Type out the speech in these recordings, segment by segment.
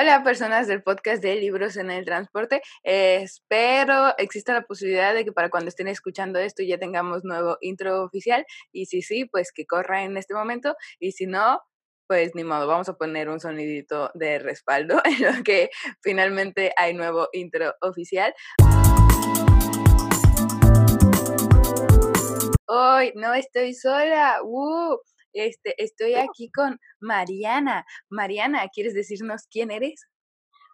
Hola personas del podcast de Libros en el Transporte. Eh, espero exista la posibilidad de que para cuando estén escuchando esto ya tengamos nuevo intro oficial y si sí, pues que corra en este momento y si no, pues ni modo, vamos a poner un sonidito de respaldo en lo que finalmente hay nuevo intro oficial. Hoy no estoy sola. ¡Uh! Este, estoy aquí con Mariana. Mariana, ¿quieres decirnos quién eres?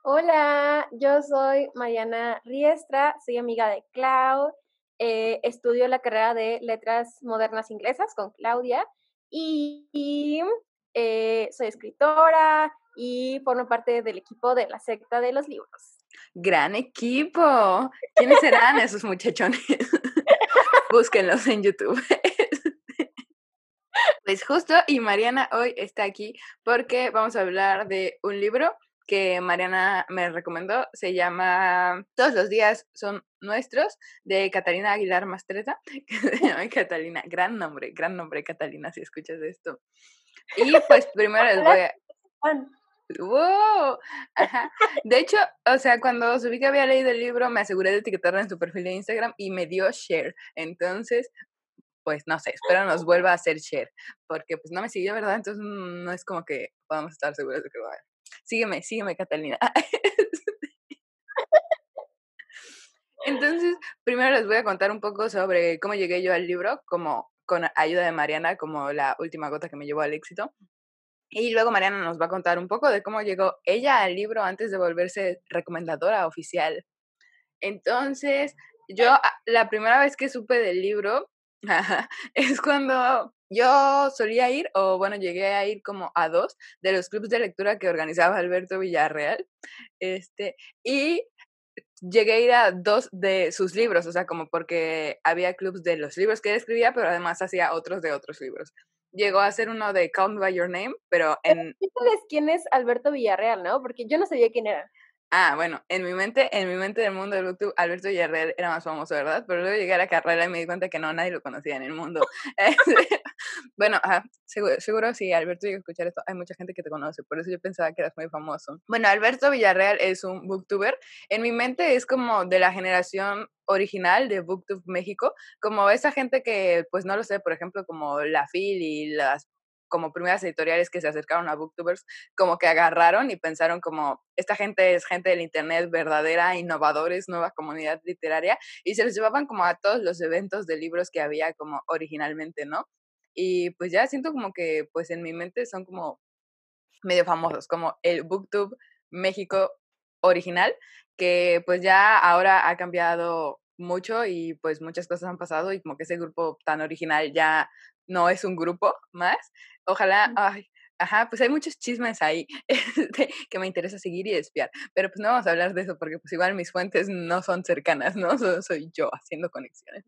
Hola, yo soy Mariana Riestra, soy amiga de Clau, eh, estudio la carrera de Letras Modernas Inglesas con Claudia y, eh, soy escritora y formo parte del equipo de la secta de los libros. Gran equipo. ¿Quiénes serán esos muchachones? Búsquenlos en YouTube. Pues justo, y Mariana hoy está aquí porque vamos a hablar de un libro que Mariana me recomendó, se llama Todos los días son nuestros, de Catalina Aguilar Mastreta, Catalina, gran nombre, gran nombre Catalina, si escuchas esto. Y pues primero les voy a... ¡Wow! Ajá. De hecho, o sea, cuando subí que había leído el libro, me aseguré de etiquetarla en su perfil de Instagram y me dio share. Entonces, pues no sé, espero nos vuelva a hacer share, porque pues no me siguió, ¿verdad? Entonces no es como que podamos estar seguros de que va a ver. Sígueme, sígueme, Catalina. Entonces, primero les voy a contar un poco sobre cómo llegué yo al libro, como con ayuda de Mariana, como la última gota que me llevó al éxito. Y luego Mariana nos va a contar un poco de cómo llegó ella al libro antes de volverse recomendadora oficial. Entonces, yo la primera vez que supe del libro es cuando yo solía ir, o bueno, llegué a ir como a dos de los clubes de lectura que organizaba Alberto Villarreal. Este, y llegué a ir a dos de sus libros, o sea, como porque había clubes de los libros que él escribía, pero además hacía otros de otros libros. Llegó a ser uno de Count by Your Name, pero en... ¿Sabes quién es Alberto Villarreal, no? Porque yo no sabía quién era. Ah, bueno, en mi mente, en mi mente del mundo del YouTube, Alberto Villarreal era más famoso, ¿verdad? Pero luego llegué a la carrera y me di cuenta que no, nadie lo conocía en el mundo. Este, bueno, seguro, seguro si Alberto llega a escuchar esto, hay mucha gente que te conoce, por eso yo pensaba que eras muy famoso. Bueno, Alberto Villarreal es un booktuber. En mi mente es como de la generación original de Booktube México, como esa gente que, pues no lo sé, por ejemplo, como la Phil y las como primeras editoriales que se acercaron a booktubers, como que agarraron y pensaron como, esta gente es gente del Internet verdadera, innovadores, nueva comunidad literaria, y se los llevaban como a todos los eventos de libros que había como originalmente, ¿no? Y pues ya siento como que, pues en mi mente son como medio famosos, como el Booktube México original, que pues ya ahora ha cambiado mucho y pues muchas cosas han pasado y como que ese grupo tan original ya no es un grupo más. Ojalá, ay, ajá, pues hay muchos chismes ahí este, que me interesa seguir y espiar, pero pues no vamos a hablar de eso porque pues igual mis fuentes no son cercanas, ¿no? soy yo haciendo conexiones.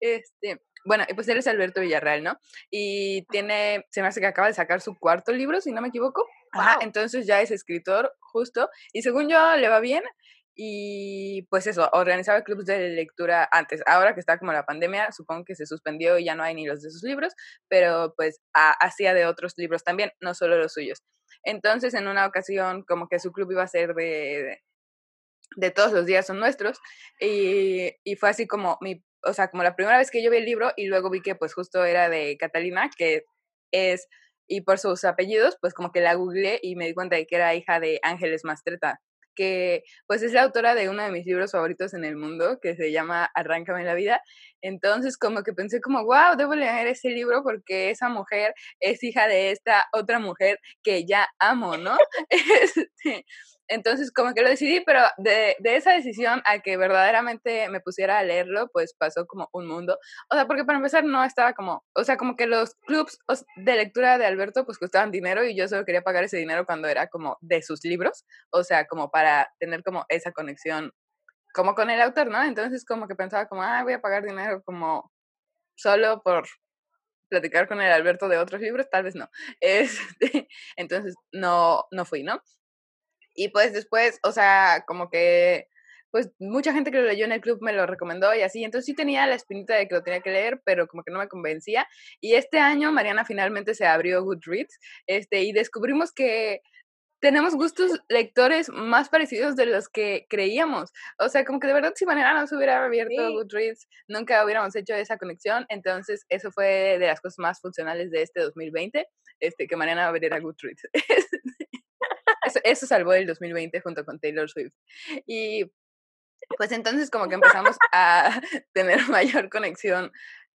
Este, bueno, y pues él es Alberto Villarreal, ¿no? Y tiene, se me hace que acaba de sacar su cuarto libro, si no me equivoco. Ajá, entonces ya es escritor, justo, y según yo le va bien, y pues eso, organizaba clubes de lectura antes. Ahora que está como la pandemia, supongo que se suspendió y ya no hay ni los de sus libros, pero pues hacía de otros libros también, no solo los suyos. Entonces, en una ocasión, como que su club iba a ser de, de todos los días son nuestros, y, y fue así como mi, o sea, como la primera vez que yo vi el libro y luego vi que pues justo era de Catalina, que es, y por sus apellidos, pues como que la googleé y me di cuenta de que era hija de Ángeles Mastreta, que pues es la autora de uno de mis libros favoritos en el mundo, que se llama Arráncame la vida. Entonces como que pensé como, wow, debo leer ese libro porque esa mujer es hija de esta otra mujer que ya amo, ¿no? Este, entonces, como que lo decidí, pero de, de, esa decisión a que verdaderamente me pusiera a leerlo, pues pasó como un mundo. O sea, porque para empezar no estaba como, o sea, como que los clubs de lectura de Alberto pues costaban dinero y yo solo quería pagar ese dinero cuando era como de sus libros, o sea, como para tener como esa conexión como con el autor, ¿no? Entonces como que pensaba como, ah, voy a pagar dinero como solo por platicar con el Alberto de otros libros, tal vez no. Este, entonces no, no fui, ¿no? Y pues después, o sea, como que, pues mucha gente que lo leyó en el club me lo recomendó y así. Entonces sí tenía la espinita de que lo tenía que leer, pero como que no me convencía. Y este año Mariana finalmente se abrió Goodreads, este, y descubrimos que tenemos gustos lectores más parecidos de los que creíamos. O sea, como que de verdad si Mariana no se hubiera abierto Goodreads, nunca hubiéramos hecho esa conexión. Entonces, eso fue de las cosas más funcionales de este 2020, este, que Mariana abriera Goodreads. eso, eso salvó el 2020 junto con Taylor Swift. Y pues entonces como que empezamos a tener mayor conexión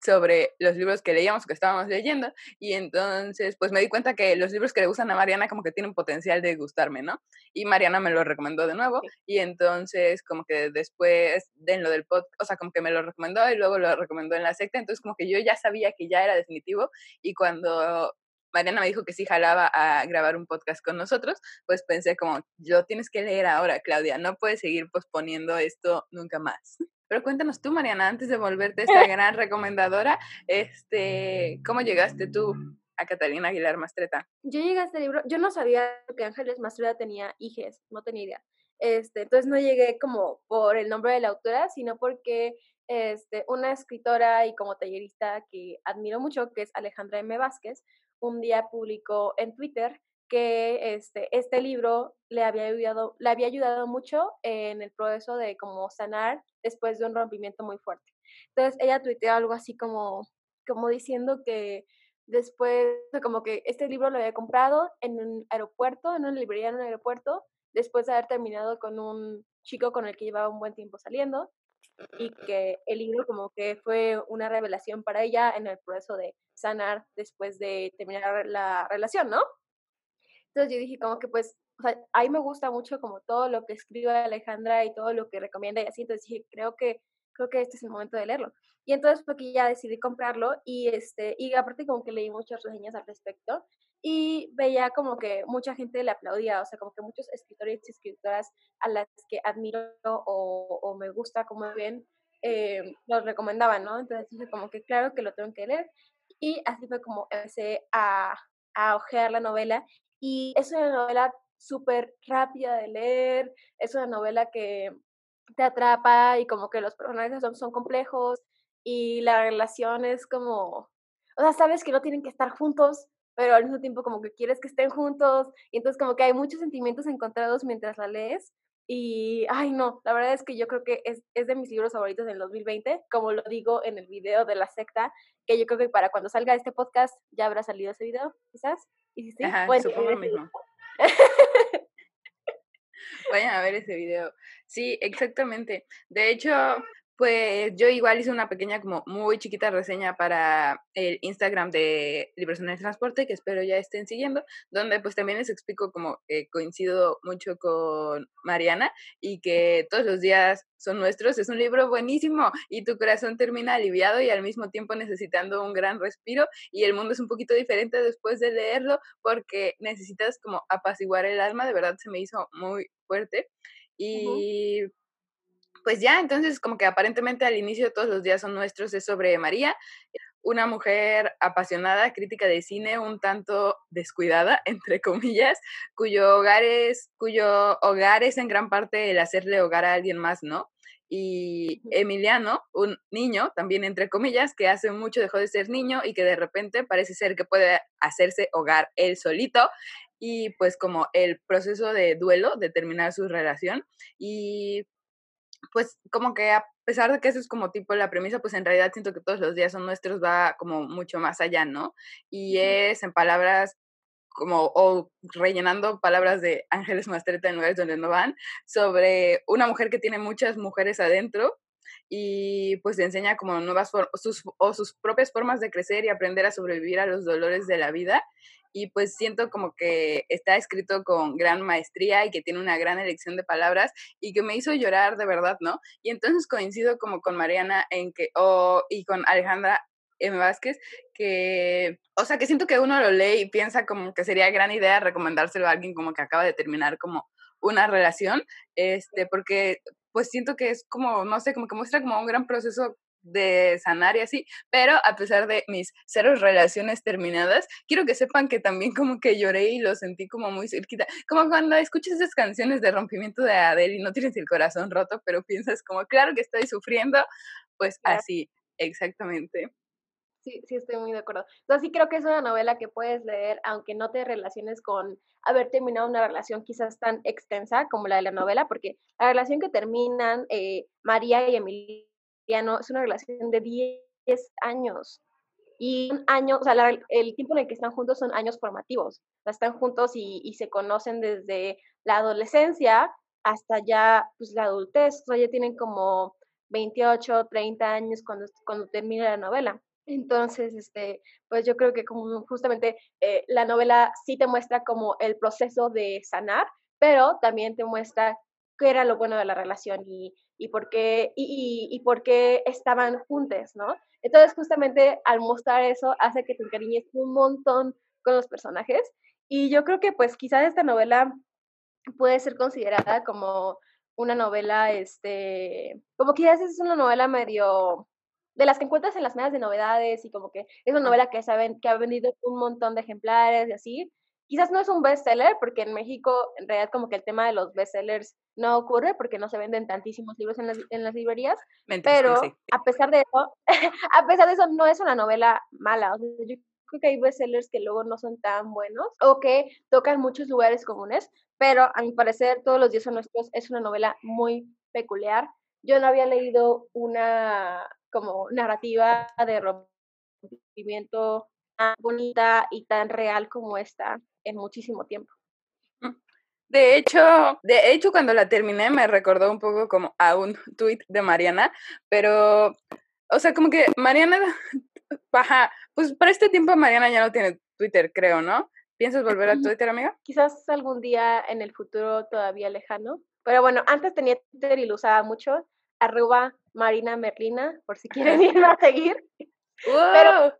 sobre los libros que leíamos, que estábamos leyendo, y entonces pues me di cuenta que los libros que le gustan a Mariana como que tienen potencial de gustarme, ¿no? Y Mariana me lo recomendó de nuevo, y entonces como que después de lo del podcast, o sea, como que me lo recomendó y luego lo recomendó en la secta, entonces como que yo ya sabía que ya era definitivo, y cuando Mariana me dijo que sí jalaba a grabar un podcast con nosotros, pues pensé como, yo tienes que leer ahora, Claudia, no puedes seguir posponiendo esto nunca más. Pero cuéntanos tú, Mariana, antes de volverte esta gran recomendadora, este, ¿cómo llegaste tú a Catalina Aguilar Mastreta? Yo llegué a este libro, yo no sabía que Ángeles Mastreta tenía hijes, no tenía idea. Este, entonces no llegué como por el nombre de la autora, sino porque este, una escritora y como tallerista que admiro mucho, que es Alejandra M. Vázquez, un día publicó en Twitter que este, este libro le había, ayudado, le había ayudado mucho en el proceso de como sanar después de un rompimiento muy fuerte. Entonces ella tuiteó algo así como, como diciendo que después, como que este libro lo había comprado en un aeropuerto, en una librería en un aeropuerto, después de haber terminado con un chico con el que llevaba un buen tiempo saliendo y que el libro como que fue una revelación para ella en el proceso de sanar después de terminar la relación, ¿no? Entonces yo dije como que pues, o sea, ahí me gusta mucho como todo lo que escribe Alejandra y todo lo que recomienda y así, entonces dije, creo que, creo que este es el momento de leerlo. Y entonces fue que ya decidí comprarlo y este, y aparte como que leí muchas reseñas al respecto y veía como que mucha gente le aplaudía, o sea, como que muchos escritores y escritoras a las que admiro o, o me gusta como ven, eh, los recomendaban, ¿no? Entonces dije como que claro que lo tengo que leer y así fue como empecé a, a ojear la novela y es una novela súper rápida de leer, es una novela que te atrapa y como que los personajes son, son complejos y la relación es como, o sea, sabes que no tienen que estar juntos, pero al mismo tiempo como que quieres que estén juntos y entonces como que hay muchos sentimientos encontrados mientras la lees y, ay no, la verdad es que yo creo que es, es de mis libros favoritos del 2020, como lo digo en el video de la secta, que yo creo que para cuando salga este podcast ya habrá salido ese video, quizás. Y si sí, Ajá, supongo lo mismo. Vayan a ver ese video. Sí, exactamente. De hecho, pues yo igual hice una pequeña, como muy chiquita reseña para el Instagram de Libros en el Transporte, que espero ya estén siguiendo, donde pues también les explico como coincido mucho con Mariana y que todos los días son nuestros. Es un libro buenísimo y tu corazón termina aliviado y al mismo tiempo necesitando un gran respiro y el mundo es un poquito diferente después de leerlo porque necesitas como apaciguar el alma. De verdad se me hizo muy fuerte. Y pues ya, entonces como que aparentemente al inicio todos los días son nuestros, es sobre María, una mujer apasionada, crítica de cine, un tanto descuidada, entre comillas, cuyo hogar es, cuyo hogar es en gran parte el hacerle hogar a alguien más, ¿no? Y Emiliano, un niño, también entre comillas, que hace mucho dejó de ser niño y que de repente parece ser que puede hacerse hogar él solito y pues como el proceso de duelo de terminar su relación y pues como que a pesar de que eso es como tipo la premisa, pues en realidad siento que todos los días son nuestros, va como mucho más allá, ¿no? Y es en palabras como, o rellenando palabras de Ángeles Mastreta en lugares donde no van, sobre una mujer que tiene muchas mujeres adentro y pues enseña como nuevas sus, o sus propias formas de crecer y aprender a sobrevivir a los dolores de la vida y pues siento como que está escrito con gran maestría y que tiene una gran elección de palabras y que me hizo llorar de verdad, ¿no? Y entonces coincido como con Mariana en que, o y con Alejandra M. Vázquez, que, o sea, que siento que uno lo lee y piensa como que sería gran idea recomendárselo a alguien como que acaba de terminar como una relación, este, porque pues siento que es como, no sé, como que muestra como un gran proceso de sanar y así, pero a pesar de mis cero relaciones terminadas, quiero que sepan que también como que lloré y lo sentí como muy cerquita, como cuando escuchas esas canciones de rompimiento de Adele y no tienes el corazón roto, pero piensas como, claro que estoy sufriendo, pues así, exactamente. Sí, sí, estoy muy de acuerdo. Entonces sí creo que es una novela que puedes leer aunque no te relaciones con haber terminado una relación quizás tan extensa como la de la novela, porque la relación que terminan eh, María y Emiliano es una relación de 10 años. Y un año, o sea, el tiempo en el que están juntos son años formativos. O están juntos y, y, se conocen desde la adolescencia hasta ya pues, la adultez. O sea, ya tienen como 28, 30 años cuando, cuando termina la novela. Entonces, este, pues yo creo que como justamente eh, la novela sí te muestra como el proceso de sanar, pero también te muestra qué era lo bueno de la relación y, y por qué y, y, por qué estaban juntos, ¿no? Entonces, justamente al mostrar eso hace que te encariñes un montón con los personajes y yo creo que pues quizás esta novela puede ser considerada como una novela, este, como quizás es una novela medio de las que encuentras en las medias de novedades y como que es una novela que, saben, que ha vendido un montón de ejemplares y así. Quizás no es un bestseller, porque en México en realidad como que el tema de los bestsellers no ocurre porque no se venden tantísimos libros en las, en las librerías, pero a pesar de eso, a pesar de eso no es una novela mala. O sea, yo creo que hay bestsellers que luego no son tan buenos o que tocan muchos lugares comunes, pero a mi parecer Todos los días son nuestros es una novela muy peculiar. Yo no había leído una como narrativa de rompimiento tan bonita y tan real como esta en muchísimo tiempo. Mm. De hecho, de hecho, cuando la terminé me recordó un poco como a un tuit de Mariana, pero, o sea, como que Mariana, baja, pues para este tiempo Mariana ya no tiene Twitter, creo, ¿no? ¿Piensas volver a Twitter, amiga? Quizás algún día en el futuro todavía lejano. Pero bueno, antes tenía Twitter y lo usaba mucho arroba Marina Merlina, por si quieren irme a seguir. Pero,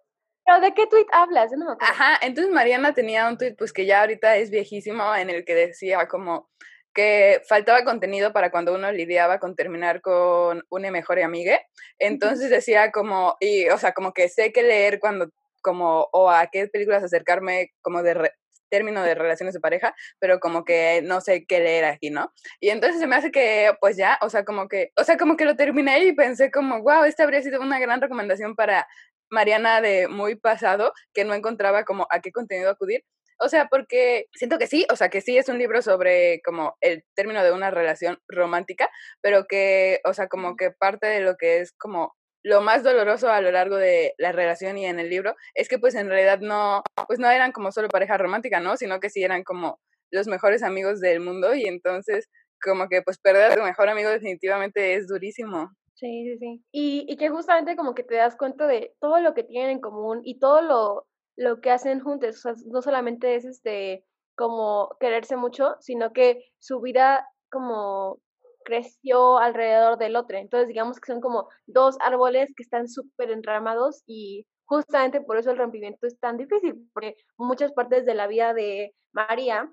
pero, ¿de qué tweet hablas? No Ajá, entonces Mariana tenía un tweet pues que ya ahorita es viejísimo en el que decía como que faltaba contenido para cuando uno lidiaba con terminar con una mejor amiga. Entonces decía como, y o sea, como que sé que leer cuando como o a qué películas acercarme como de término de relaciones de pareja, pero como que no sé qué leer aquí, ¿no? Y entonces se me hace que, pues ya, o sea, como que, o sea, como que lo terminé y pensé como, wow, esta habría sido una gran recomendación para Mariana de muy pasado, que no encontraba como a qué contenido acudir. O sea, porque siento que sí, o sea, que sí es un libro sobre como el término de una relación romántica, pero que, o sea, como que parte de lo que es como lo más doloroso a lo largo de la relación y en el libro es que pues en realidad no, pues no eran como solo pareja romántica, ¿no? Sino que sí eran como los mejores amigos del mundo y entonces como que pues perder a tu mejor amigo definitivamente es durísimo. Sí, sí, sí. Y, y que justamente como que te das cuenta de todo lo que tienen en común y todo lo, lo que hacen juntos. O sea, no solamente es este como quererse mucho, sino que su vida como creció alrededor del otro. Entonces, digamos que son como dos árboles que están súper enramados y justamente por eso el rompimiento es tan difícil, porque muchas partes de la vida de María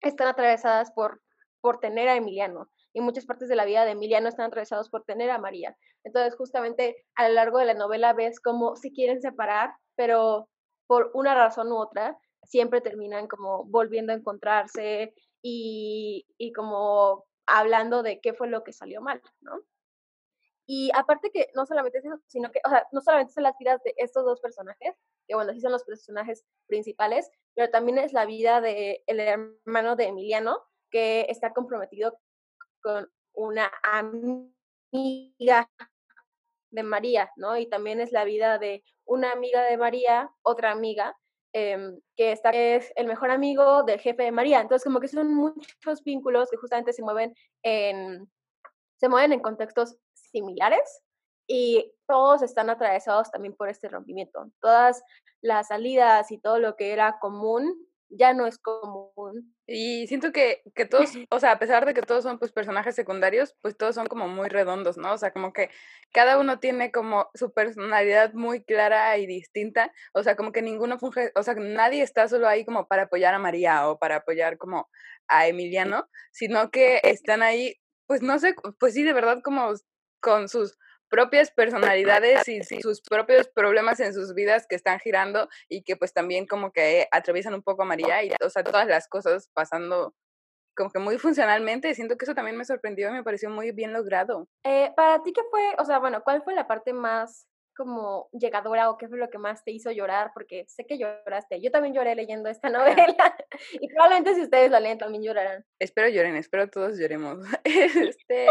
están atravesadas por, por tener a Emiliano y muchas partes de la vida de Emiliano están atravesadas por tener a María. Entonces, justamente a lo largo de la novela ves cómo se quieren separar, pero por una razón u otra, siempre terminan como volviendo a encontrarse y, y como hablando de qué fue lo que salió mal, ¿no? Y aparte que no solamente es eso, sino que, o sea, no solamente son las vidas de estos dos personajes, que bueno, sí son los personajes principales, pero también es la vida del el hermano de Emiliano, que está comprometido con una amiga de María, ¿no? Y también es la vida de una amiga de María, otra amiga, Em, que está, es el mejor amigo del jefe de María. Entonces, como que son muchos vínculos que justamente se mueven en, se mueven en contextos similares y todos están atravesados también por este rompimiento. Todas las salidas y todo lo que era común ya no es común. Y siento que, que todos, o sea, a pesar de que todos son pues personajes secundarios, pues todos son como muy redondos, ¿no? O sea, como que cada uno tiene como su personalidad muy clara y distinta, o sea, como que ninguno funge, o sea, nadie está solo ahí como para apoyar a María o para apoyar como a Emiliano, sino que están ahí, pues no sé, pues sí, de verdad como con sus propias personalidades y sus propios problemas en sus vidas que están girando y que pues también como que atraviesan un poco a María y o sea, todas las cosas pasando como que muy funcionalmente. Siento que eso también me sorprendió y me pareció muy bien logrado. Eh, para ti, ¿qué fue? O sea, bueno, ¿cuál fue la parte más como llegadora o qué fue lo que más te hizo llorar? Porque sé que lloraste. Yo también lloré leyendo esta novela y probablemente si ustedes la leen también llorarán. Espero lloren, espero todos lloremos. Este,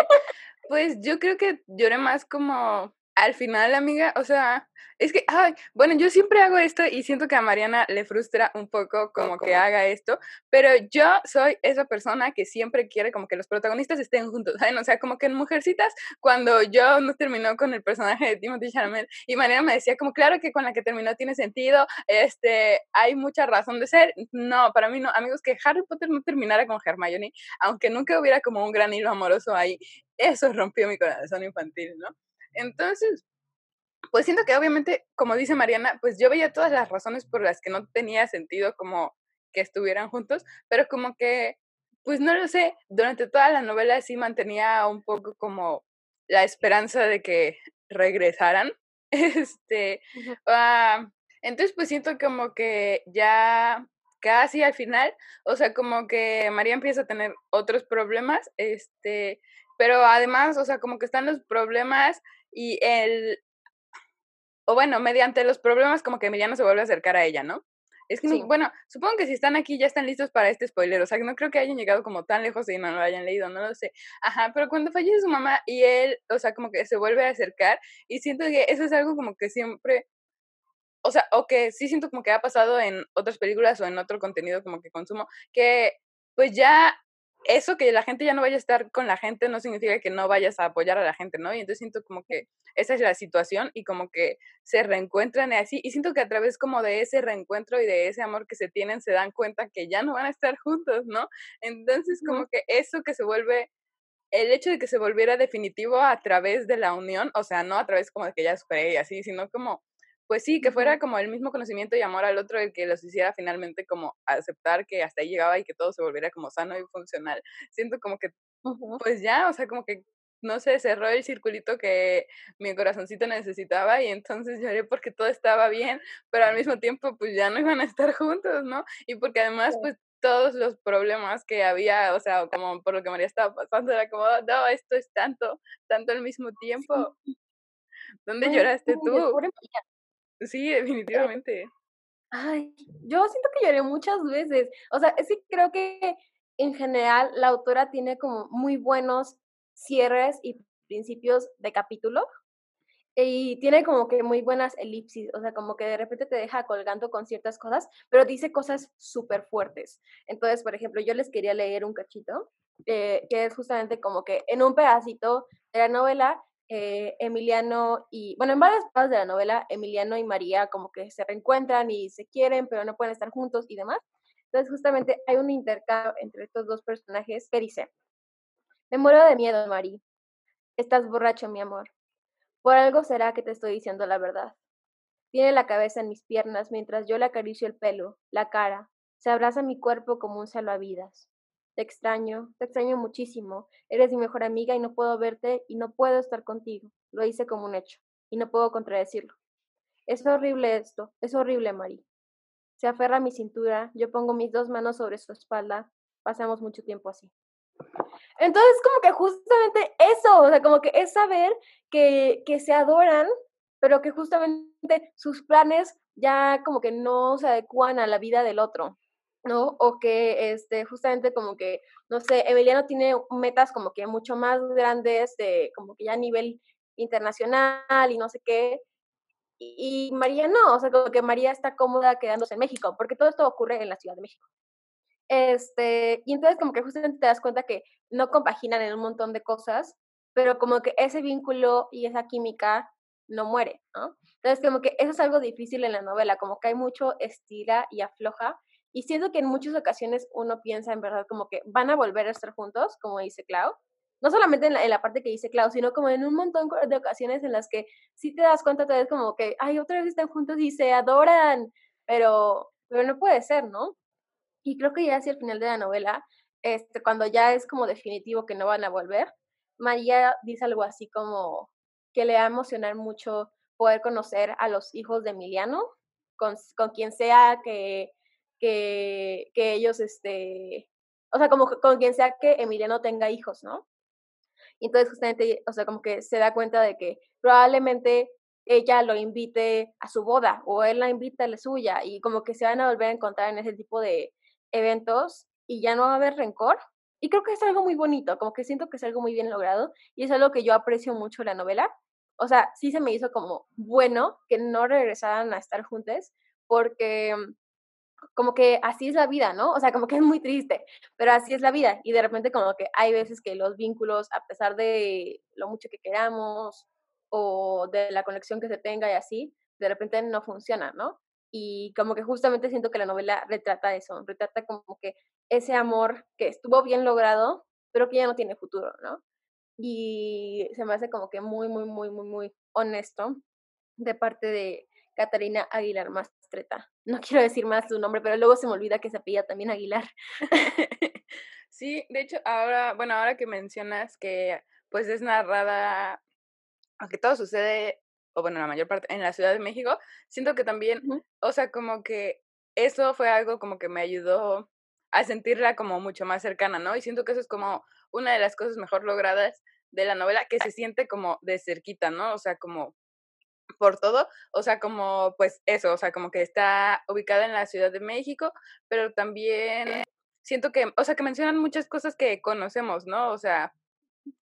pues yo creo que lloré más como al final, amiga, o sea, es que, ay, bueno, yo siempre hago esto y siento que a Mariana le frustra un poco como que haga esto, pero yo soy esa persona que siempre quiere como que los protagonistas estén juntos, ¿saben? O sea, como que en Mujercitas, cuando yo no terminó con el personaje de Timothy Chalamet y Mariana me decía como, claro que con la que terminó tiene sentido, este, hay mucha razón de ser. No, para mí no, amigos, que Harry Potter no terminara con Hermione, aunque nunca hubiera como un gran hilo amoroso ahí, eso rompió mi corazón infantil, ¿no? Entonces, pues siento que obviamente, como dice Mariana, pues yo veía todas las razones por las que no tenía sentido como que estuvieran juntos, pero como que, pues no lo sé, durante toda la novela sí mantenía un poco como la esperanza de que regresaran. Este, uh, entonces pues siento como que ya casi al final, o sea, como que María empieza a tener otros problemas, este, pero además, o sea, como que están los problemas y el, o bueno, mediante los problemas como que Emiliano se vuelve a acercar a ella, ¿no? Es que, bueno, supongo que si están aquí ya están listos para este spoiler, o sea, que no creo que hayan llegado como tan lejos y no lo hayan leído, no lo sé. Ajá, pero cuando fallece su mamá y él, o sea, como que se vuelve a acercar y siento que eso es algo como que siempre, o sea, o que sí siento como que ha pasado en otras películas o en otro contenido como que consumo, que pues ya eso que la gente ya no vaya a estar con la gente no significa que no vayas a apoyar a la gente, ¿no? Y entonces siento como que esa es la situación y como que se reencuentran así y siento que a través como de ese reencuentro y de ese amor que se tienen se dan cuenta que ya no van a estar juntos, ¿no? Entonces como que eso que se vuelve el hecho de que se volviera definitivo a través de la unión, o sea, no a través como de que ya superé y así, sino como pues sí, que fuera como el mismo conocimiento y amor al otro el que los hiciera finalmente como aceptar que hasta ahí llegaba y que todo se volviera como sano y funcional. Siento como que, pues ya, o sea, como que no se cerró el circulito que mi corazoncito necesitaba y entonces lloré porque todo estaba bien, pero al mismo tiempo pues ya no iban a estar juntos, ¿no? Y porque además pues todos los problemas que había, o sea, como por lo que María estaba pasando, era como, no, esto es tanto, tanto al mismo tiempo. ¿Dónde lloraste tú? Sí, definitivamente. Ay, yo siento que lloré muchas veces. O sea, que creo que en general la autora tiene como muy buenos cierres y principios de capítulo. Y tiene como que muy buenas elipsis, o sea, como que de repente te deja colgando con ciertas cosas, pero dice cosas súper fuertes. Entonces, por ejemplo, yo les quería leer un cachito, eh, que es justamente como que en un pedacito de la novela eh, Emiliano y, bueno, en varias partes de la novela, Emiliano y María como que se reencuentran y se quieren, pero no pueden estar juntos y demás. Entonces, justamente hay un intercambio entre estos dos personajes que dice, me muero de miedo, María. Estás borracho, mi amor. Por algo será que te estoy diciendo la verdad. Tiene la cabeza en mis piernas mientras yo le acaricio el pelo, la cara. Se abraza mi cuerpo como un salvavidas. Te extraño, te extraño muchísimo. Eres mi mejor amiga y no puedo verte y no puedo estar contigo. Lo hice como un hecho y no puedo contradecirlo. Es horrible esto, es horrible, Mari. Se aferra a mi cintura, yo pongo mis dos manos sobre su espalda. Pasamos mucho tiempo así. Entonces, como que justamente eso, o sea, como que es saber que, que se adoran, pero que justamente sus planes ya como que no se adecuan a la vida del otro. ¿No? O que este, justamente como que, no sé, Emiliano tiene metas como que mucho más grandes, de, como que ya a nivel internacional y no sé qué. Y, María no, o sea, como que María está cómoda quedándose en México, porque todo esto ocurre en la Ciudad de México. Este, y entonces como que justamente te das cuenta que no compaginan en un montón de cosas, pero como que ese vínculo y esa química no muere, ¿no? Entonces como que eso es algo difícil en la novela, como que hay mucho estira y afloja, y siento que en muchas ocasiones uno piensa en verdad como que van a volver a estar juntos, como dice Clau. No solamente en la, parte que dice Clau, sino como en un montón de ocasiones en las que sí te das cuenta, te ves como que, ay, otra vez están juntos y se adoran, pero, pero no puede ser, ¿no? Y creo que ya hacia el final de la novela, este, cuando ya es como definitivo que no van a volver, María dice algo así como que le va a emocionar mucho poder conocer a los hijos de Emiliano, con, con quien sea que que, que ellos, este, o sea, como con quien sea que Emiliano tenga hijos, ¿no? Y entonces justamente, o sea, como que se da cuenta de que probablemente ella lo invite a su boda o él la invita a la suya y como que se van a volver a encontrar en ese tipo de eventos y ya no va a haber rencor. Y creo que es algo muy bonito, como que siento que es algo muy bien logrado y es algo que yo aprecio mucho la novela. O sea, sí se me hizo como bueno que no regresaran a estar juntos porque como que así es la vida, ¿no? O sea, como que es muy triste, pero así es la vida. Y de repente como que hay veces que los vínculos, a pesar de lo mucho que queramos o de la conexión que se tenga y así, de repente no funcionan, ¿no? Y como que justamente siento que la novela retrata eso, retrata como que ese amor que estuvo bien logrado, pero que ya no tiene futuro, ¿no? Y se me hace como que muy, muy, muy, muy, muy honesto de parte de Catarina Aguilar Mastreta. No quiero decir más su nombre, pero luego se me olvida que se apellida también Aguilar. sí, de hecho, ahora, bueno, ahora que mencionas que pues es narrada, aunque todo sucede, o bueno, la mayor parte en la Ciudad de México, siento que también, o sea, como que eso fue algo como que me ayudó a sentirla como mucho más cercana, ¿no? Y siento que eso es como una de las cosas mejor logradas de la novela, que se siente como de cerquita, ¿no? O sea, como por todo, o sea, como pues eso, o sea, como que está ubicada en la Ciudad de México, pero también siento que, o sea, que mencionan muchas cosas que conocemos, ¿no? O sea,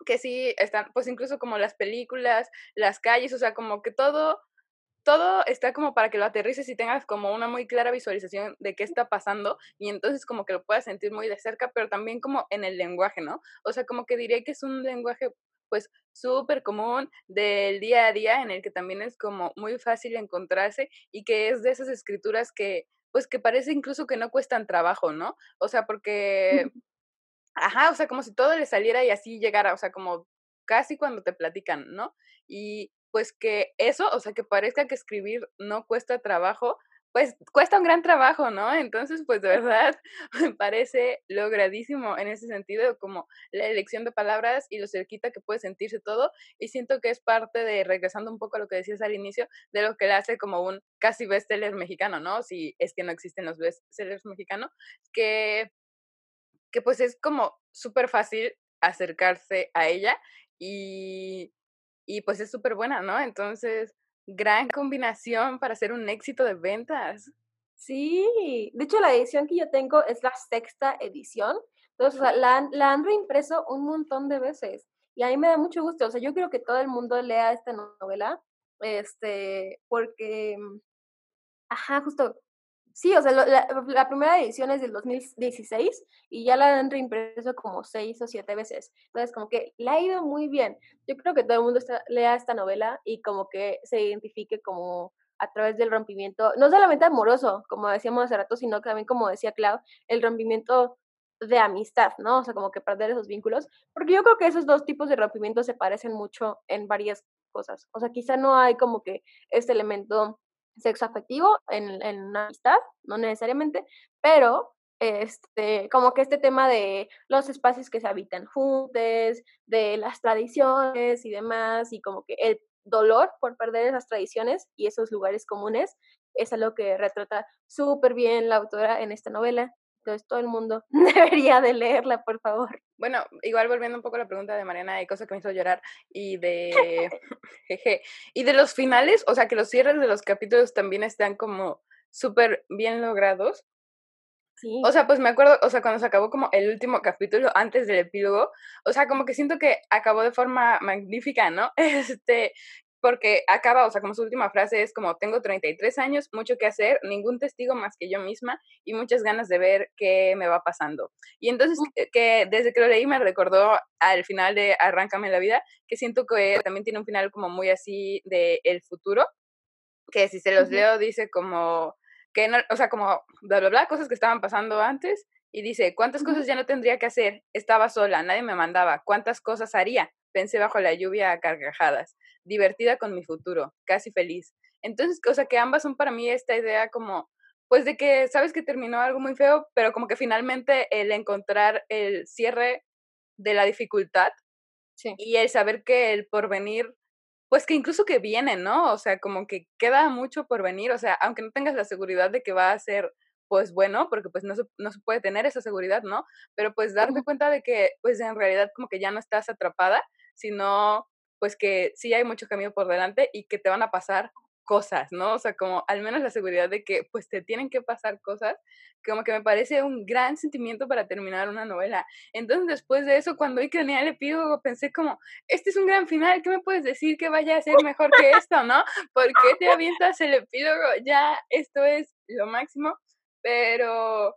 que sí están, pues incluso como las películas, las calles, o sea, como que todo, todo está como para que lo aterrices y tengas como una muy clara visualización de qué está pasando y entonces como que lo puedas sentir muy de cerca, pero también como en el lenguaje, ¿no? O sea, como que diría que es un lenguaje pues súper común del día a día en el que también es como muy fácil encontrarse y que es de esas escrituras que pues que parece incluso que no cuestan trabajo, ¿no? O sea, porque, ajá, o sea, como si todo le saliera y así llegara, o sea, como casi cuando te platican, ¿no? Y pues que eso, o sea, que parezca que escribir no cuesta trabajo, pues cuesta un gran trabajo, ¿no? Entonces, pues de verdad me parece logradísimo en ese sentido, como la elección de palabras y lo cerquita que puede sentirse todo. Y siento que es parte de, regresando un poco a lo que decías al inicio, de lo que le hace como un casi bestseller mexicano, ¿no? Si es que no existen los bestsellers mexicanos, que, que pues es como súper fácil acercarse a ella y, y pues es súper buena, ¿no? Entonces, gran combinación para hacer un éxito de ventas. Sí, de hecho la edición que yo tengo es la sexta edición, entonces la, la han reimpreso un montón de veces y a mí me da mucho gusto, o sea, yo creo que todo el mundo lea esta novela, este, porque, ajá, justo Sí, o sea, la, primera edición es del 2016 y ya la han reimpreso como seis o siete veces. Entonces, como que le ha ido muy bien. Yo creo que todo el mundo lea esta novela y como que se identifique como a través del rompimiento, no solamente amoroso, como decíamos hace rato, sino también, como decía Clau, el rompimiento de amistad, ¿no? O sea, como que perder esos vínculos, porque yo creo que esos dos tipos de rompimientos se parecen mucho en varias cosas. O sea, quizá no hay como que este elemento sexo afectivo en, en una amistad, no necesariamente, pero este, como que este tema de los espacios que se habitan juntos, de las tradiciones y demás, y como que el dolor por perder esas tradiciones y esos lugares comunes, es algo que retrata súper bien la autora en esta novela. Entonces todo el mundo debería de leerla, por favor. Bueno, igual volviendo un poco a la pregunta de Mariana, hay cosas que me hizo llorar y de jeje, y de los finales, o sea que los cierres de los capítulos también están como súper bien logrados. Sí. O sea, pues me acuerdo, o sea, cuando se acabó como el último capítulo antes del epílogo, o sea, como que siento que acabó de forma magnífica, ¿no? Este, porque acaba, o sea, como su última frase es como, tengo 33 años, mucho que hacer, ningún testigo más que yo misma y muchas ganas de ver qué me va pasando. Y entonces, que desde que lo leí me recordó al final de Arráncame la vida, que siento que también tiene un final como muy así de el futuro, que si se los leo dice como, que no, o sea, como bla, bla, bla, cosas que estaban pasando antes. Y dice, ¿cuántas cosas ya no tendría que hacer? Estaba sola, nadie me mandaba. ¿Cuántas cosas haría? Pensé bajo la lluvia a carcajadas divertida con mi futuro, casi feliz. Entonces, o sea, que ambas son para mí esta idea como, pues de que sabes que terminó algo muy feo, pero como que finalmente el encontrar el cierre de la dificultad y el saber que el porvenir, pues que incluso que viene, ¿no? O sea, como que queda mucho por venir, o sea, aunque no tengas la seguridad de que va a ser pues bueno, porque pues no se, no se puede tener esa seguridad, ¿no? Pero pues darte cuenta de que pues en realidad como que ya no estás atrapada, sino pues que sí hay mucho camino por delante y que te van a pasar cosas, ¿no? O sea, como al menos la seguridad de que pues te tienen que pasar cosas, como que me parece un gran sentimiento para terminar una novela. Entonces después de eso, cuando vi el epílogo, pensé como, este es un gran final, ¿qué me puedes decir que vaya a ser mejor que esto, no? ¿Por qué te avientas el epílogo? Ya, esto es lo máximo, pero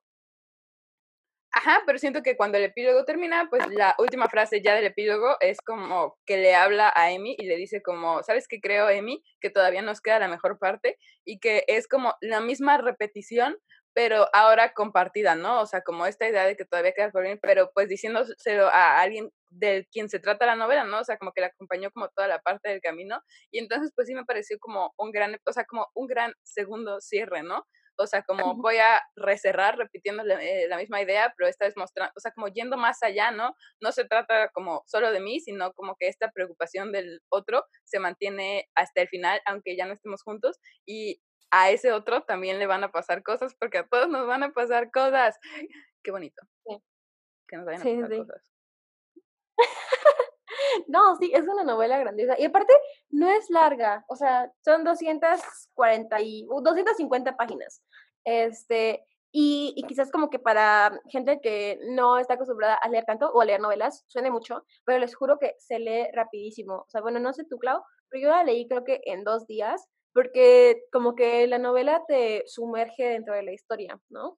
Ajá, pero siento que cuando el epílogo termina, pues la última frase ya del epílogo es como que le habla a Emi y le dice como, ¿sabes qué creo, Emi? Que todavía nos queda la mejor parte y que es como la misma repetición, pero ahora compartida, ¿no? O sea, como esta idea de que todavía queda por bien, pero pues diciéndoselo a alguien del quien se trata la novela, ¿no? O sea, como que la acompañó como toda la parte del camino y entonces pues sí me pareció como un gran, o sea, como un gran segundo cierre, ¿no? O sea, como voy a recerrar repitiendo eh, la, misma idea, pero esta vez mostrando, o sea, como yendo más allá, ¿no? No se trata como solo de mí, sino como que esta preocupación del otro se mantiene hasta el final, aunque ya no estemos juntos. Y a ese otro también le van a pasar cosas, porque a todos nos van a pasar cosas. Qué bonito. Que nos vayan a pasar cosas. No, sí, es una novela grandiosa. Y aparte, no es larga, o sea, son 240 y 250 páginas. Este, y, y, quizás como que para gente que no está acostumbrada a leer tanto o a leer novelas, suene mucho, pero les juro que se lee rapidísimo. O sea, bueno, no sé tú, Clau, pero yo la leí creo que en dos días, porque como que la novela te sumerge dentro de la historia, ¿no?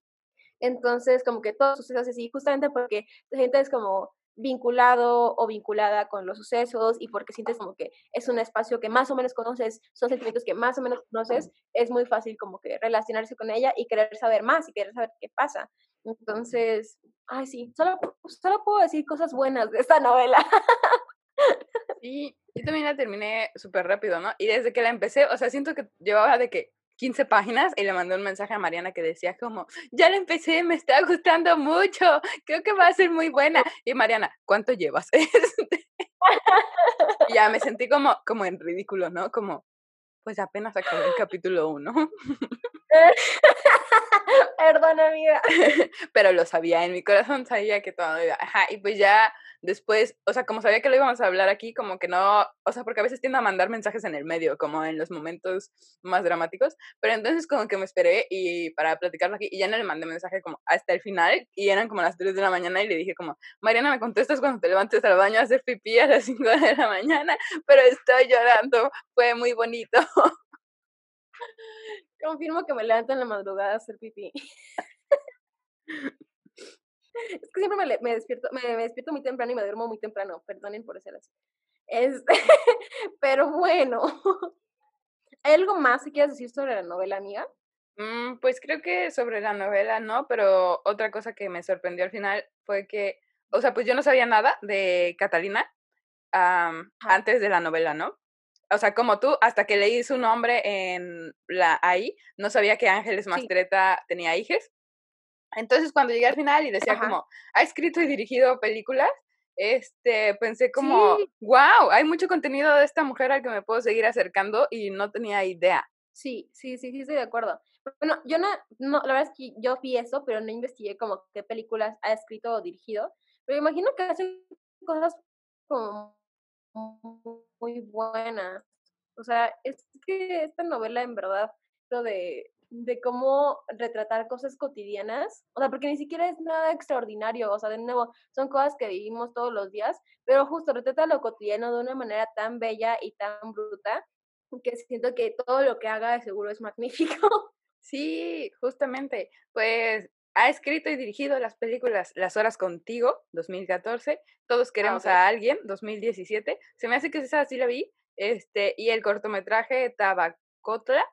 Entonces, como que todo sucede así, justamente porque la gente es como, vinculado o vinculada con los sucesos y porque sientes como que es un espacio que más o menos conoces, son sentimientos que más o menos conoces, es muy fácil como que relacionarse con ella y querer saber más y querer saber qué pasa. Entonces, ay sí, solo, solo puedo decir cosas buenas de esta novela. Sí, yo también la terminé súper rápido, ¿no? Y desde que la empecé, o sea, siento que llevaba de que 15 páginas y le mandé un mensaje a Mariana que decía como, ya la empecé, me está gustando mucho, creo que va a ser muy buena. Y Mariana, ¿cuánto llevas? ya me sentí como, como en ridículo, ¿no? Como, pues apenas acabé el capítulo uno. Perdón, amiga. Pero lo sabía, en mi corazón sabía que todo iba. Ajá, y pues ya después, o sea, como sabía que lo íbamos a hablar aquí, como que no, o sea, porque a veces tiendo a mandar mensajes en el medio, como en los momentos más dramáticos, pero entonces como que me esperé y para platicarlo aquí, y ya no le mandé mensaje como hasta el final, y eran como las 3 de la mañana, y le dije como, Mariana, me contestas cuando te levantes al baño a hacer pipí a las 5 de la mañana, pero estoy llorando, fue muy bonito. Confirmo que me levanto en la madrugada a hacer pipí. Es que siempre me, me despierto, me, despierto muy temprano y me duermo muy temprano. Perdonen por ser así. Este, pero bueno. ¿Hay algo más que quieras decir sobre la novela, amiga? Mm, pues creo que sobre la novela no, pero otra cosa que me sorprendió al final fue que, o sea, pues yo no sabía nada de Catalina antes de la novela, ¿no? O sea, como tú, hasta que leí su nombre en la ahí, no sabía que Ángeles Mastreta tenía hijas. Entonces, cuando llegué al final y decía como, ha escrito y dirigido películas, este, pensé como, wow, hay mucho contenido de esta mujer al que me puedo seguir acercando y no tenía idea. Sí, sí, sí, sí, estoy de acuerdo. Bueno, yo no, no, la verdad es que yo vi eso, pero no investigué como qué películas ha escrito o dirigido, pero imagino que hace cosas como muy buenas. O sea, es que esta novela en verdad, lo de de cómo retratar cosas cotidianas, o sea, porque ni siquiera es nada extraordinario, o sea, de nuevo, son cosas que vivimos todos los días, pero justo retrata lo cotidiano de una manera tan bella y tan bruta que siento que todo lo que haga de seguro es magnífico. Sí, justamente, pues ha escrito y dirigido las películas Las Horas Contigo, 2014, Todos ah, Queremos a Alguien, 2017, se me hace que esa sí la vi, este, y el cortometraje Tabacotla,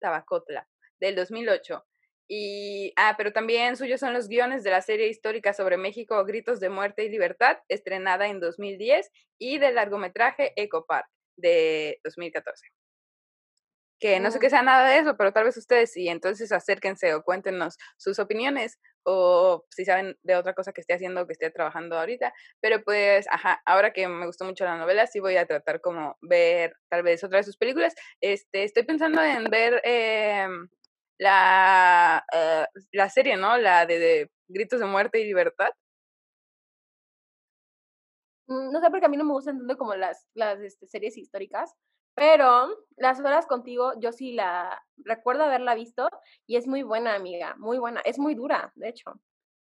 Tabacotla, del 2008. Y, ah, pero también suyos son los guiones de la serie histórica sobre México, Gritos de Muerte y Libertad, estrenada en 2010, y del largometraje Eco Park, de 2014. Que no sé qué sea nada de eso, pero tal vez ustedes sí, entonces acérquense o cuéntenos sus opiniones o si saben de otra cosa que esté haciendo o que esté trabajando ahorita. Pero pues, ajá, ahora que me gustó mucho la novela, sí voy a tratar como ver tal vez otra de sus películas. Este, estoy pensando en ver... Eh, la, eh, la serie, ¿no? La de, Gritos de Muerte y Libertad. mm, no sé porque a mí no me gustan tanto como las, las este, series históricas, pero Las horas contigo, yo sí la recuerdo haberla visto y es muy buena, amiga, muy buena. Es muy dura, de hecho.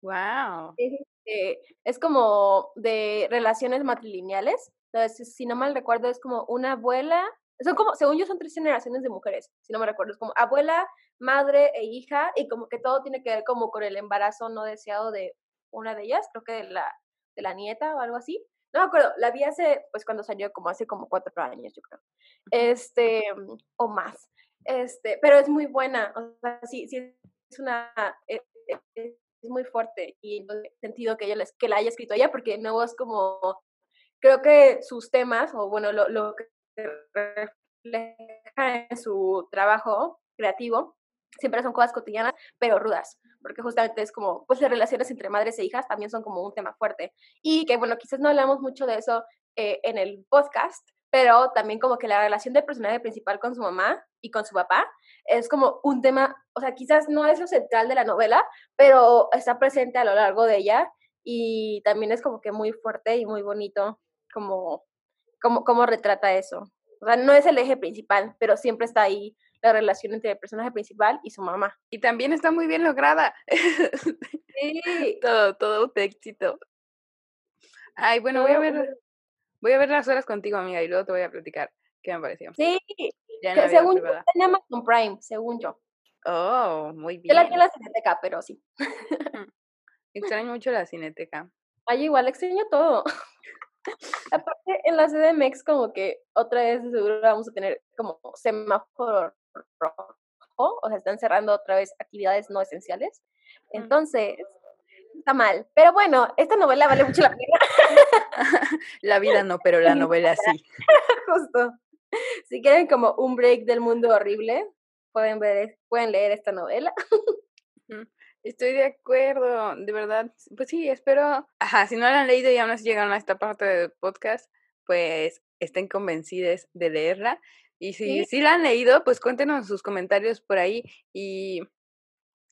Wow. Es, este, es como de relaciones matrilineales. Entonces, si no mal recuerdo, es como una abuela. Son como, según yo, son tres generaciones de mujeres, si no me recuerdo. Es como abuela, madre e hija, y como que todo tiene que ver como con el embarazo no deseado de una de ellas, creo que de la, de la nieta o algo así. No me acuerdo, la vi hace, pues cuando salió como hace como cuatro años, yo creo. Este, o más. Este, pero es muy buena, o sea, sí, sí, es una, es, es muy fuerte y en el sentido que, ella, que la haya escrito ella, porque no es como, creo que sus temas, o bueno, lo, lo que refleja en su trabajo creativo, siempre son cosas cotidianas, pero rudas porque justamente es como, pues las relaciones entre madres e hijas también son como un tema fuerte. Y que bueno, quizás no hablamos mucho de eso eh, en el podcast, pero también como que la relación del personaje principal con su mamá y con su papá es como un tema, o sea, quizás no es lo central de la novela, pero está presente a lo largo de ella y también es como que muy fuerte y muy bonito como, como, como retrata eso. O sea, no es el eje principal, pero siempre está ahí la relación entre el personaje principal y su mamá. Y también está muy bien lograda. Sí. todo, todo un éxito. Ay, bueno, voy a ver, voy a ver las horas contigo, amiga, y luego te voy a platicar qué me pareció. Sí, que según yo está en Amazon Prime, según yo. Oh, muy bien. Yo la vi en la cineteca, pero sí. extraño mucho la cineteca. Ay, igual extraño todo. Aparte, en la CDMX como que otra vez seguro vamos a tener como semáforo rojo, o sea, están cerrando otra vez actividades no esenciales. Entonces, está mal. Pero bueno, esta novela vale mucho la pena. la vida no, pero la novela sí. Justo. Si quieren como un break del mundo horrible, pueden ver, pueden leer esta novela. Estoy de acuerdo, de verdad. Pues sí, espero. Ajá, si no la han leído y aún así llegaron a esta parte del podcast, pues estén convencidos de leerla. Y si ¿Sí? la han leído, pues cuéntenos sus comentarios por ahí y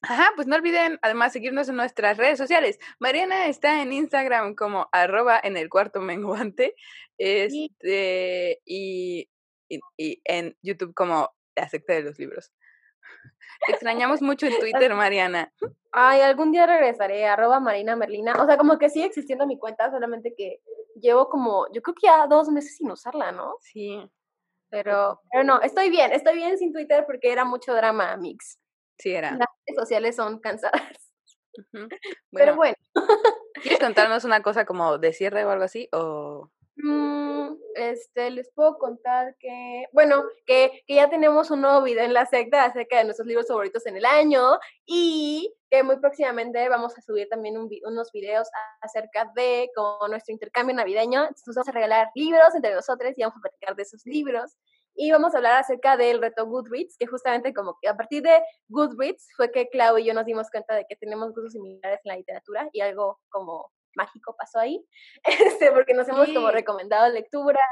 Ajá, pues no olviden además seguirnos en nuestras redes sociales. Mariana está en Instagram como arroba en el cuarto menguante este, y, y, y, en YouTube como la secta de los libros. Te extrañamos mucho en Twitter, Mariana. Ay, algún día regresaré, arroba Marina Merlina. O sea, como que sigue existiendo mi cuenta, solamente que llevo como, yo creo que ya dos meses sin usarla, ¿no? Sí. Pero, pero no, estoy bien, estoy bien sin Twitter porque era mucho drama, Mix. Sí, era. Las redes sociales son cansadas. Uh -huh. bueno, pero bueno. ¿Quieres contarnos una cosa como de cierre o algo así? O... Mm, este, les puedo contar que, bueno, que, que, ya tenemos un nuevo video en la secta acerca de nuestros libros favoritos en el año y que muy próximamente vamos a subir también un, unos videos acerca de como nuestro intercambio navideño. Entonces vamos a regalar libros entre nosotros y vamos a platicar de esos libros. Y vamos a hablar acerca del reto Goodreads, que justamente como que a partir de Goodreads fue que Clau y yo nos dimos cuenta de que tenemos gustos similares en la literatura y algo como mágico pasó ahí, este, porque nos hemos como recomendado lecturas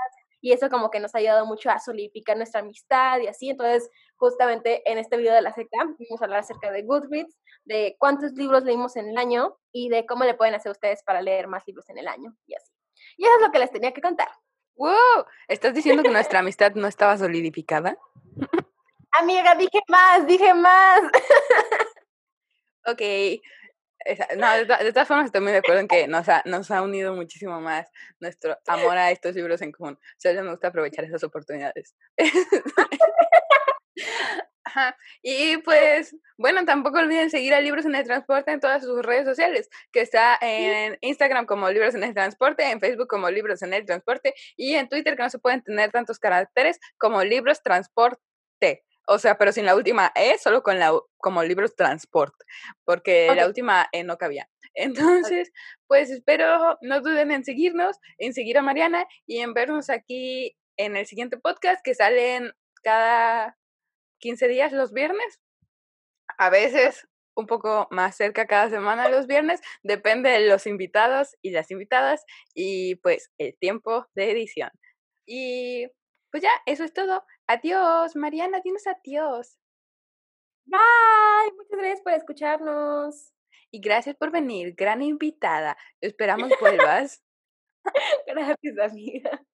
y eso como que nos ha ayudado mucho a solidificar nuestra amistad y así. Entonces, justamente en este video de la secta vamos a hablar acerca de Goodreads, de cuántos libros leímos en el año y de cómo le pueden hacer ustedes para leer más libros en el año y así. Y eso es lo que les tenía que contar. ¡Wow! ¿Estás diciendo que nuestra amistad no estaba solidificada? Amiga, dije más, dije más. ok, no, de, de, todas formas estoy muy de acuerdo en que nos ha, nos ha unido muchísimo más nuestro amor a estos libros en común. Solo me gusta aprovechar esas oportunidades. Ajá. Y pues, bueno, tampoco olviden seguir a Libros en el Transporte en todas sus redes sociales, que está en Instagram como Libros en el Transporte, en Facebook como Libros en el Transporte y en Twitter que no se pueden tener tantos caracteres como Libros Transporte. O sea, pero sin la última E, solo con la como libros transport, porque okay. la última E no cabía. Entonces, pues espero no duden en seguirnos, en seguir a Mariana y en vernos aquí en el siguiente podcast que salen cada 15 días los viernes. A veces un poco más cerca cada semana los viernes, depende de los invitados y las invitadas y pues el tiempo de edición. Y pues ya, eso es todo. Adiós, Mariana, dinos adiós. Bye, muchas gracias por escucharnos. Y gracias por venir, gran invitada. Esperamos vuelvas. Gracias, amiga.